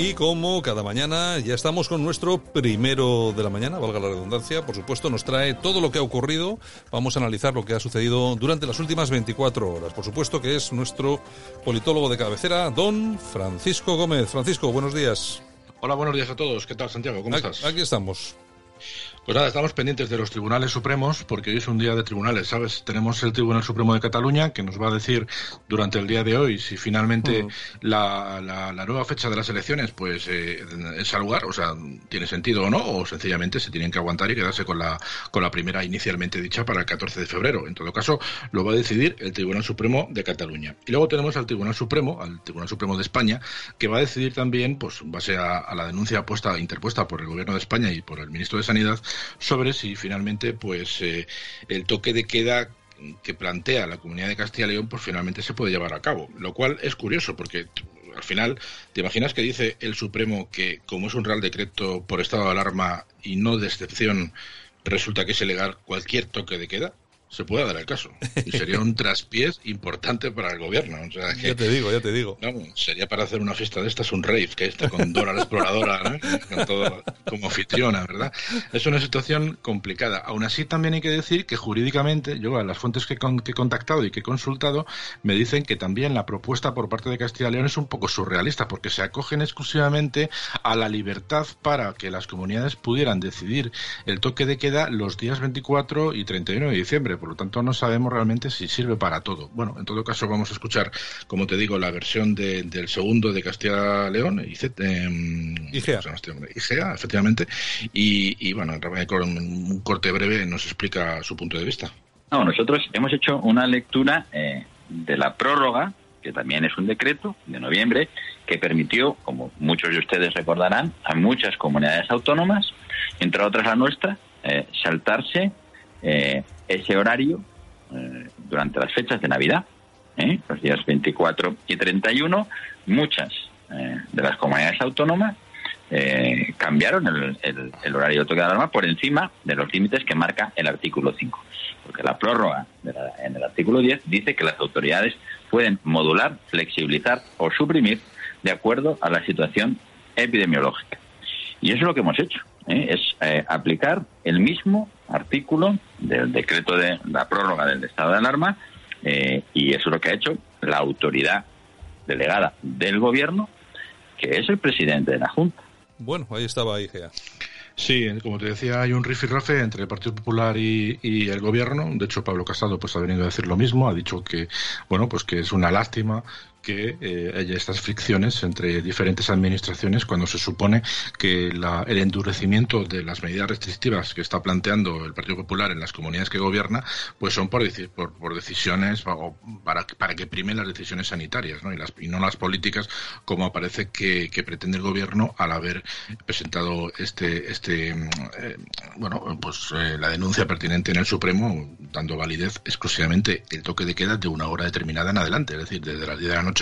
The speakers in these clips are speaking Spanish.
Y como cada mañana ya estamos con nuestro primero de la mañana, valga la redundancia, por supuesto nos trae todo lo que ha ocurrido, vamos a analizar lo que ha sucedido durante las últimas 24 horas. Por supuesto que es nuestro politólogo de cabecera, don Francisco Gómez. Francisco, buenos días. Hola, buenos días a todos. ¿Qué tal, Santiago? ¿Cómo aquí, estás? Aquí estamos. Pues nada, estamos pendientes de los tribunales supremos porque hoy es un día de tribunales, ¿sabes? Tenemos el Tribunal Supremo de Cataluña que nos va a decir durante el día de hoy si finalmente la, la- la nueva fecha de las elecciones pues eh, es al lugar, o sea, tiene sentido o no, o sencillamente se tienen que aguantar y quedarse con la, con la primera inicialmente dicha para el 14 de febrero. En todo caso, lo va a decidir el Tribunal Supremo de Cataluña. Y luego tenemos al Tribunal Supremo, al Tribunal Supremo de España, que va a decidir también, pues en base a, a la denuncia puesta, interpuesta por el Gobierno de España y por el Ministro de Sanidad, sobre si finalmente pues eh, el toque de queda que plantea la Comunidad de Castilla y León pues finalmente se puede llevar a cabo, lo cual es curioso porque al final te imaginas que dice el Supremo que como es un real decreto por estado de alarma y no de excepción resulta que es ilegal cualquier toque de queda se puede dar el caso y sería un traspiés importante para el gobierno o sea que Ya te digo, ya te digo. Sería para hacer una fiesta de estas un rave, que está con Dora la exploradora, ¿no? con todo como anfitriona, ¿verdad? Es una situación complicada. Aún así, también hay que decir que jurídicamente, yo a las fuentes que, con- que he contactado y que he consultado, me dicen que también la propuesta por parte de Castilla y León es un poco surrealista, porque se acogen exclusivamente a la libertad para que las comunidades pudieran decidir el toque de queda los días 24 y 31 de diciembre. Por lo tanto, no sabemos realmente si sirve para todo. Bueno, en todo caso, vamos a escuchar, como te digo, la versión de- del segundo de Castilla-León, ICET, em, IGEA. IGEA, efectivamente. Y, y bueno, con un corte breve nos explica su punto de vista. No, nosotros hemos hecho una lectura eh, de la prórroga, que también es un decreto de noviembre, que permitió, como muchos de ustedes recordarán, a muchas comunidades autónomas, entre otras la nuestra, eh, saltarse eh, ese horario eh, durante las fechas de Navidad, ¿eh? los días 24 y 31. Muchas eh, de las comunidades autónomas eh, cambiaron el, el- el horario de toque de alarma por encima de los límites que marca el artículo 5. Porque la prórroga de la- en el artículo 10 dice que las autoridades pueden modular, flexibilizar o suprimir de acuerdo a la situación epidemiológica. Y eso es lo que hemos hecho, es aplicar el mismo artículo del decreto de la prórroga del estado de alarma eh, y eso es lo que ha hecho la autoridad delegada del gobierno, que es el presidente de la Junta. Bueno, ahí estaba IGEA. Sí, como te decía, hay un rifirrafe entre el Partido Popular y, y el Gobierno. De hecho, Pablo Casado pues ha venido a decir lo mismo. Ha dicho que, bueno, pues que es una lástima que eh, haya estas fricciones entre diferentes administraciones cuando se supone que la- el endurecimiento de las medidas restrictivas que está planteando el Partido Popular en las comunidades que gobierna, pues son por, por, por decisiones para, para que primen las decisiones sanitarias. Y, no las políticas como parece que, que pretende el Gobierno al haber presentado este, este mm, eh, bueno, pues eh, la denuncia pertinente en el Supremo, dando validez exclusivamente el toque de queda de una hora determinada en adelante, es decir, desde las 10 de la noche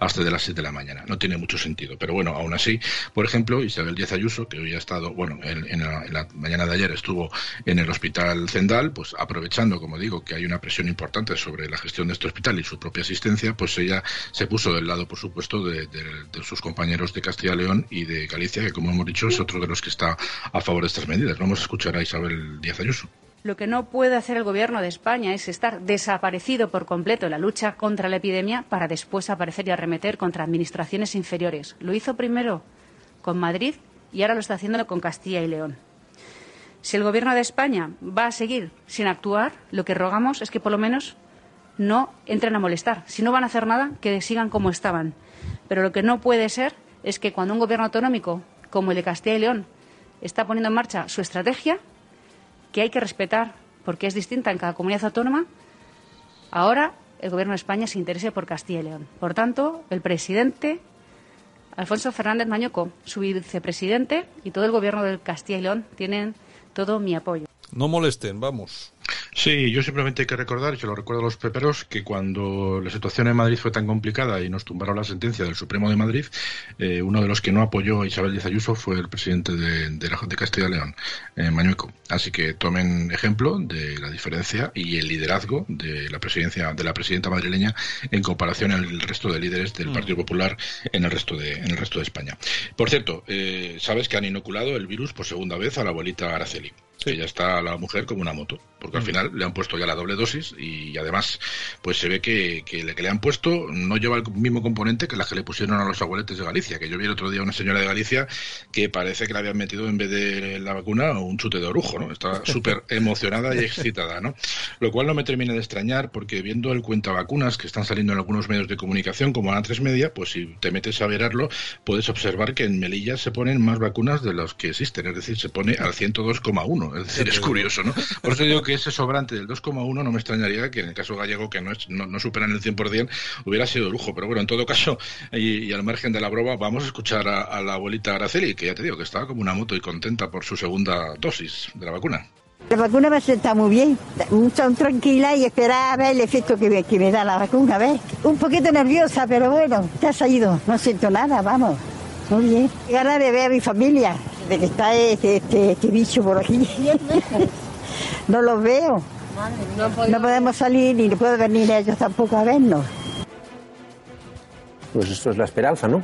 hasta de las 7 de la mañana. No tiene mucho sentido, pero bueno, aún así, por ejemplo, Isabel Díaz Ayuso, que hoy ha estado, bueno, en, en la, en la mañana de ayer estuvo en el hospital Zendal, pues aprovechando, como digo, que hay una presión importante sobre la gestión de este hospital y su propia asistencia, pues ella se puso del lado, por supuesto, de, de- sus compañeros de Castilla y León y de Galicia, que como hemos dicho es otro de los que está a favor de estas medidas. Vamos a escuchar a Isabel Díaz Ayuso. Lo que no puede hacer el Gobierno de España es estar desaparecido por completo en la lucha contra la epidemia para después aparecer y arremeter contra administraciones inferiores. Lo hizo primero con Madrid y ahora lo está haciendo con Castilla y León. Si el Gobierno de España va a seguir sin actuar, lo que rogamos es que por lo menos no entren a molestar. Si no van a hacer nada, que sigan como estaban. Pero lo que no puede ser es que cuando un Gobierno autonómico como el de Castilla y León está poniendo en marcha su estrategia, que hay que respetar porque es distinta en cada comunidad autónoma, ahora el Gobierno de España se interese por Castilla y León. Por tanto, el presidente Alfonso Fernández Mañoco, su vicepresidente y todo el Gobierno de Castilla y León tienen todo mi apoyo. No molesten, vamos. Sí, yo simplemente hay que recordar, y se lo recuerdo a los peperos, que cuando la situación en Madrid fue tan complicada y nos tumbaron la sentencia del Supremo de Madrid, eh, uno de los que no apoyó a Isabel Díaz Ayuso fue el presidente de, de, de Castilla y León, eh, Mañueco. Así que tomen ejemplo de la diferencia y el liderazgo de la presidencia de la presidenta madrileña en comparación al resto de líderes del mm. Partido Popular en el resto de en el resto de España. Por cierto, eh, sabes que han inoculado el virus por segunda vez a la abuelita Araceli que ya está la mujer como una moto, porque al mm. final le han puesto ya la doble dosis y además pues se ve que, que, le, que le han puesto no lleva el mismo componente que la que le pusieron a los abueletes de Galicia, que yo vi el otro día una señora de Galicia que parece que le habían metido en vez de la vacuna un chute de orujo, ¿no? Estaba súper emocionada y excitada, ¿no? Lo cual no me termina de extrañar porque viendo el cuenta vacunas que están saliendo en algunos medios de comunicación como a 3 Media, pues si te metes a verlo puedes observar que en Melilla se ponen más vacunas de las que existen, es decir, se pone al 102,1 es decir, es curioso, ¿no? Por eso digo que ese sobrante del 2,1 no me extrañaría que en el caso gallego, que no, es, no, no superan el 100%, hubiera sido lujo. Pero bueno, en todo caso, y, al margen de la broma, vamos a escuchar a, la abuelita Araceli, que ya te digo que estaba como una moto y contenta por su segunda dosis de la vacuna. La vacuna me sienta muy bien, tan tranquila y esperar a ver el efecto que me, que me da la vacuna, ¿ves? Un poquito nerviosa, pero bueno, ya ha ido, no siento nada, vamos. Muy bien. Ganas de ver a mi familia, de que está este, este, este bicho por aquí. no los veo. No podemos salir ni pueden venir ellos tampoco a vernos. Pues esto es la esperanza, ¿no?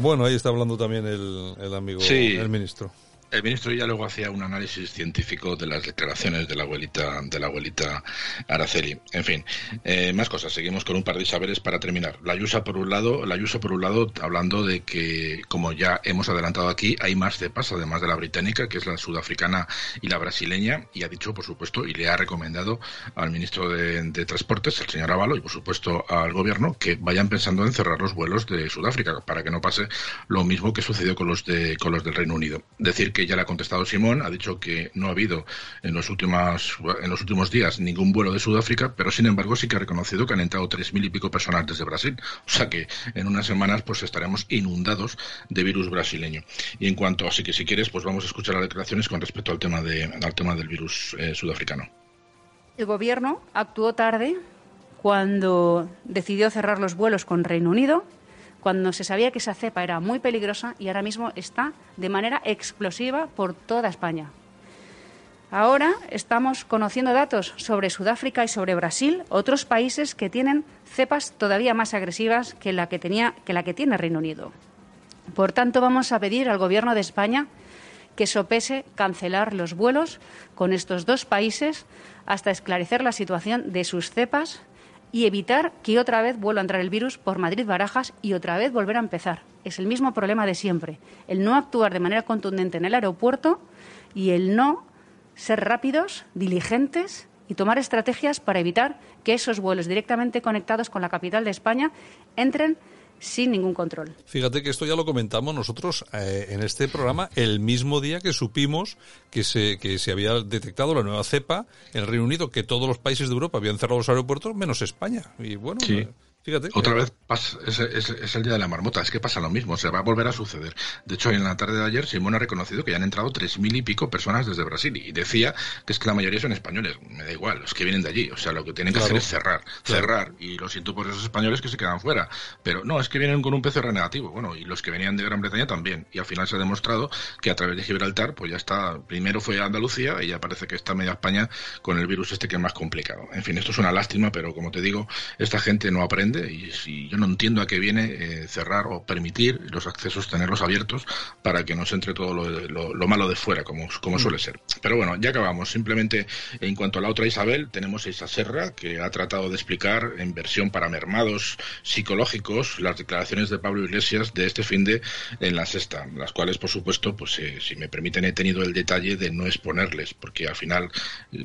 Bueno, ahí está hablando también el, el amigo, el ministro el ministro ya luego hacía un análisis científico de las declaraciones de la abuelita de la abuelita Araceli. En fin, eh, más cosas. Seguimos con un par de saberes para terminar. La Yusa por un lado, la Yusa por un lado, hablando de que, como ya hemos adelantado aquí, hay más cepas además de la británica, que es la sudafricana y la brasileña, y ha dicho, por supuesto, y le ha recomendado al ministro de, Transportes, el señor Avalo, y por supuesto al gobierno, que vayan pensando en cerrar los vuelos de Sudáfrica para que no pase lo mismo que sucedió con los de con los del Reino Unido. Decir que ya le ha contestado Simón, ha dicho que no ha habido en los últimos, días ningún vuelo de Sudáfrica, pero sin embargo sí que ha reconocido que han entrado tres mil y pico personas desde Brasil. O sea que en unas semanas pues estaremos inundados de virus brasileño. Y en cuanto, así que si quieres, pues vamos a escuchar las declaraciones con respecto al tema, de, al tema del virus eh, sudafricano. El gobierno actuó tarde cuando decidió cerrar los vuelos con Reino Unido cuando se sabía que esa cepa era muy peligrosa y ahora mismo está de manera explosiva por toda España. Ahora estamos conociendo datos sobre Sudáfrica y sobre Brasil, otros países que tienen cepas todavía más agresivas que la que, tenía, que la que tiene Reino Unido. Por tanto, vamos a pedir al Gobierno de España que sopese cancelar los vuelos con estos dos países hasta esclarecer la situación de sus cepas y evitar que otra vez vuelva a entrar el virus por Madrid-Barajas y otra vez volver a empezar. Es el mismo problema de siempre, el no actuar de manera contundente en el aeropuerto y el no ser rápidos, diligentes y tomar estrategias para evitar que esos vuelos directamente conectados con la capital de España entren sin ningún control. Fíjate que esto ya lo comentamos nosotros eh, en este programa el mismo día que supimos que se, que se había detectado la nueva cepa en el Reino Unido, que todos los países de Europa habían cerrado los aeropuertos menos España. Y bueno, eh, Fíjate. Otra vez pasa, es, el día de la marmota, es que pasa lo mismo, se va a volver a suceder. De hecho, en la tarde de ayer, Simón ha reconocido que ya han entrado tres mil y pico personas desde Brasil y decía que es que la mayoría son españoles. Me da igual, los que vienen de allí. O sea, lo que tienen que hacer es cerrar, cerrar. Y lo siento por esos españoles que se quedan fuera. Pero no, es que vienen con un PCR negativo. Bueno, y los que venían de Gran Bretaña también. Y al final se ha demostrado que a través de Gibraltar, pues ya está. Primero fue a Andalucía y ya parece que está media España con el virus este que es más complicado. En fin, esto es una lástima, pero como te digo, esta gente no aprende y si yo no entiendo a qué viene eh, cerrar o permitir los accesos, tenerlos abiertos para que nos entre todo lo, malo de fuera, como, como suele ser. Pero bueno, ya acabamos. Simplemente en cuanto a la otra Isabel, tenemos a Isa Serra, que ha tratado de explicar en versión para mermados psicológicos las declaraciones de Pablo Iglesias de este fin de en la sexta, las cuales, por supuesto, pues eh, si me permiten, he tenido el detalle de no exponerles, porque al final,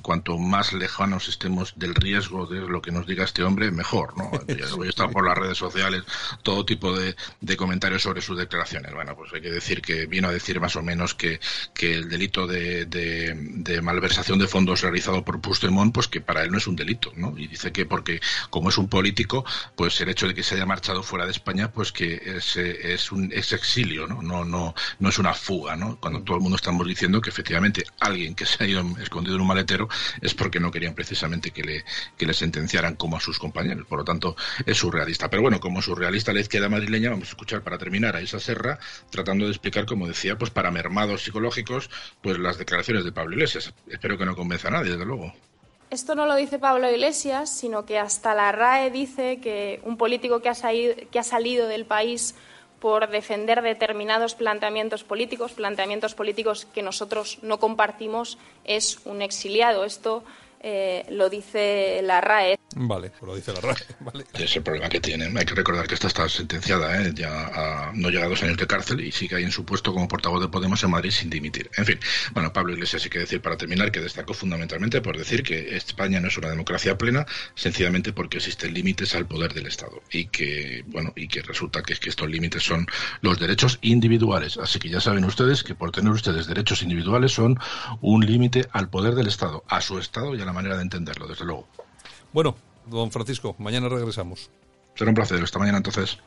cuanto más lejanos estemos del riesgo de lo que nos diga este hombre, mejor, ¿no? porque estaba por las redes sociales, todo tipo de, comentarios sobre sus declaraciones. Bueno, pues hay que decir que vino a decir más o menos que, que el delito de, de, malversación de fondos realizado por Puigdemont, pues que para él no es un delito, ¿no? Y dice que porque, como es un político, pues el hecho de que se haya marchado fuera de España, pues que es, es un es exilio, ¿no? No, no, no es una fuga, ¿no? Cuando todo el mundo estamos diciendo que efectivamente alguien que se ha ido escondido en un maletero es porque no querían precisamente que le, que le sentenciaran como a sus compañeros. Por lo tanto, es surrealista. Pero bueno, como surrealista la izquierda madrileña, vamos a escuchar para terminar a esa serra tratando de explicar, como decía, pues para mermados psicológicos, pues las declaraciones de Pablo Iglesias. Espero que no convenza a nadie, desde luego. Esto no lo dice Pablo Iglesias, sino que hasta la RAE dice que un político que ha salido, que ha salido del país por defender determinados planteamientos políticos, planteamientos políticos que nosotros no compartimos, es un exiliado. Esto eh, lo dice la RAE. Vale, lo dice la RAE. Es el problema que tiene. Hay que recordar que esta está sentenciada, ¿eh? ya no llega a dos años de cárcel y sigue ahí en su puesto como portavoz de Podemos en Madrid sin dimitir. En fin, bueno, Pablo Iglesias hay que decir para terminar que destacó fundamentalmente por decir que España no es una democracia plena, sencillamente porque existen límites al poder del Estado y que, bueno, y que resulta que, es que estos límites son los derechos individuales. Así que ya saben ustedes que por tener ustedes derechos individuales son un límite al poder del Estado, a su Estado y a la manera de entenderlo, desde luego. Bueno, don Francisco, mañana regresamos. Será un placer. Esta mañana entonces.